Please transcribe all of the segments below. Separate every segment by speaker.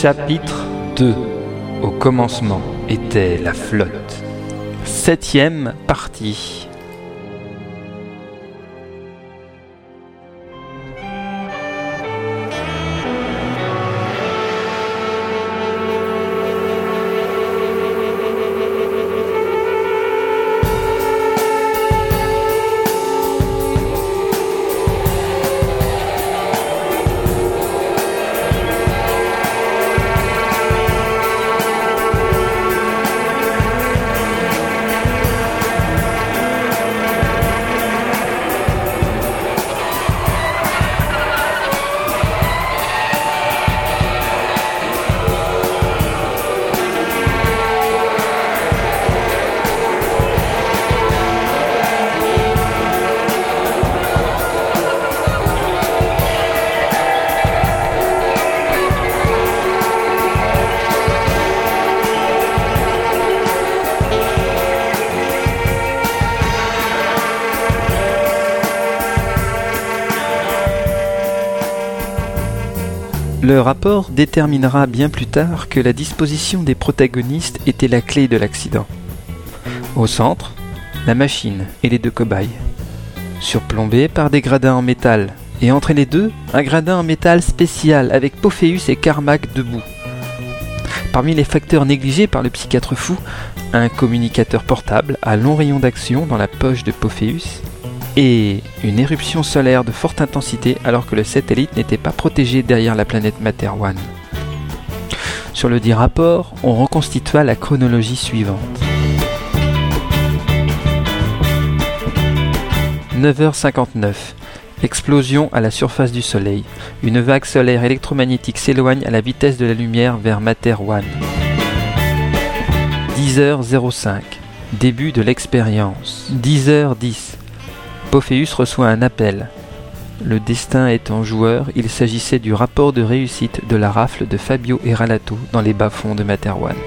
Speaker 1: Chapitre 2 Au commencement était la flotte. Septième partie. Le rapport déterminera bien plus tard que la disposition des protagonistes était la clé de l'accident. Au centre, la machine et les deux cobayes. Surplombés par des gradins en métal, et entre les deux, un gradin en métal spécial avec Pophéus et Carmack debout. Parmi les facteurs négligés par le psychiatre fou, un communicateur portable à long rayon d'action dans la poche de Pophéus et une éruption solaire de forte intensité alors que le satellite n'était pas protégé derrière la planète Mater One. Sur le dit rapport, on reconstitua la chronologie suivante. 9h59. Explosion à la surface du Soleil. Une vague solaire électromagnétique s'éloigne à la vitesse de la lumière vers Mater One. 10h05. Début de l'expérience. 10h10. Pophéus reçoit un appel. Le destin étant joueur, il s'agissait du rapport de réussite de la rafle de Fabio et Ralato dans les bas-fonds de Materwan. «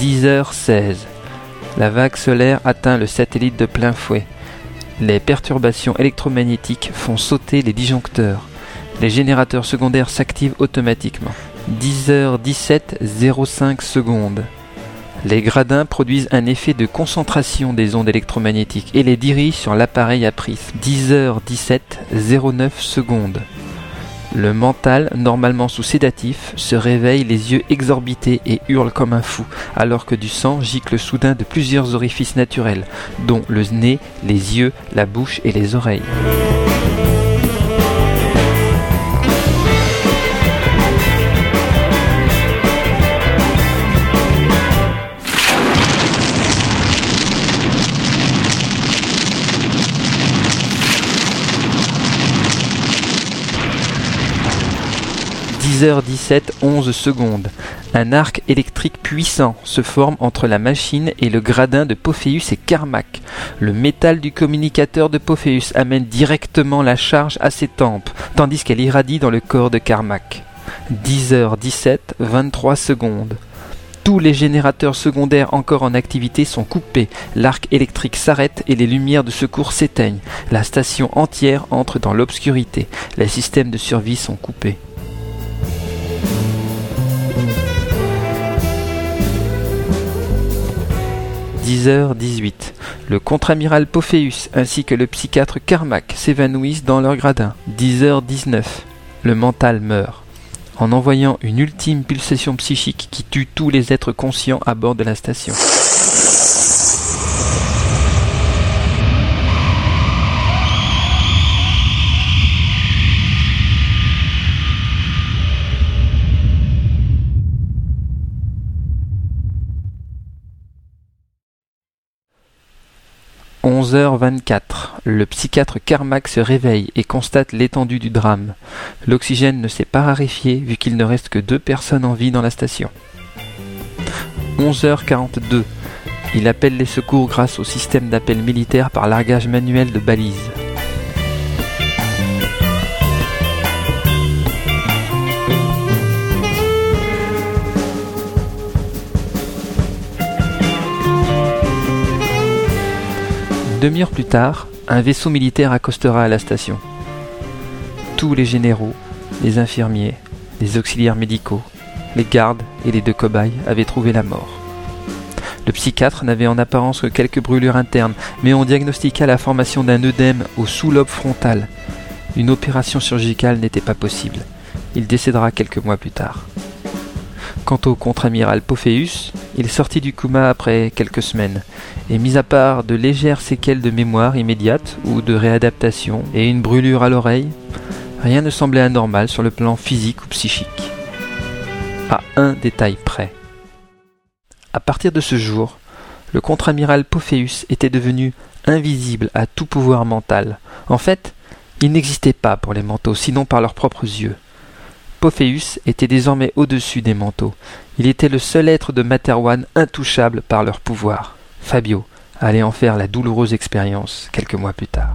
Speaker 1: 10h16. La vague solaire atteint le satellite de plein fouet. Les perturbations électromagnétiques font sauter les disjoncteurs. Les générateurs secondaires s'activent automatiquement. 10h17 05 secondes. Les gradins produisent un effet de concentration des ondes électromagnétiques et les dirigent sur l'appareil à prisme. 10h17 09 secondes. Le mental, normalement sous sédatif, se réveille les yeux exorbités et hurle comme un fou, alors que du sang gicle soudain de plusieurs orifices naturels, dont le nez, les yeux, la bouche et les oreilles. 10h17 11 secondes. Un arc électrique puissant se forme entre la machine et le gradin de Pophéus et Carmack. Le métal du communicateur de Pophéus amène directement la charge à ses tempes, tandis qu'elle irradie dans le corps de Carmack. 10h17 23 secondes. Tous les générateurs secondaires encore en activité sont coupés, l'arc électrique s'arrête et les lumières de secours s'éteignent. La station entière entre dans l'obscurité. Les systèmes de survie sont coupés. 10h18. Le contre-amiral Pophéus ainsi que le psychiatre Carmack s'évanouissent dans leur gradin. 10h19. Le mental meurt. En envoyant une ultime pulsation psychique qui tue tous les êtres conscients à bord de la station. 11h24. Le psychiatre Carmack se réveille et constate l'étendue du drame. L'oxygène ne s'est pas raréfié vu qu'il ne reste que deux personnes en vie dans la station. 11h42. Il appelle les secours grâce au système d'appel militaire par largage manuel de balises. Demi-heure plus tard, un vaisseau militaire accostera à la station. Tous les généraux, les infirmiers, les auxiliaires médicaux, les gardes et les deux cobayes avaient trouvé la mort. Le psychiatre n'avait en apparence que quelques brûlures internes, mais on diagnostiqua la formation d'un œdème au sous-lobe frontal. Une opération chirurgicale n'était pas possible. Il décédera quelques mois plus tard. Quant au contre-amiral Pophéus, il sortit du coma après quelques semaines, et mis à part de légères séquelles de mémoire immédiate ou de réadaptation et une brûlure à l'oreille, rien ne semblait anormal sur le plan physique ou psychique. À un détail près. À partir de ce jour, le contre-amiral Pophéus était devenu invisible à tout pouvoir mental. En fait, il n'existait pas pour les manteaux, sinon par leurs propres yeux. Pophéus était désormais au-dessus des manteaux. Il était le seul être de Materwan intouchable par leur pouvoir. Fabio allait en faire la douloureuse expérience quelques mois plus tard.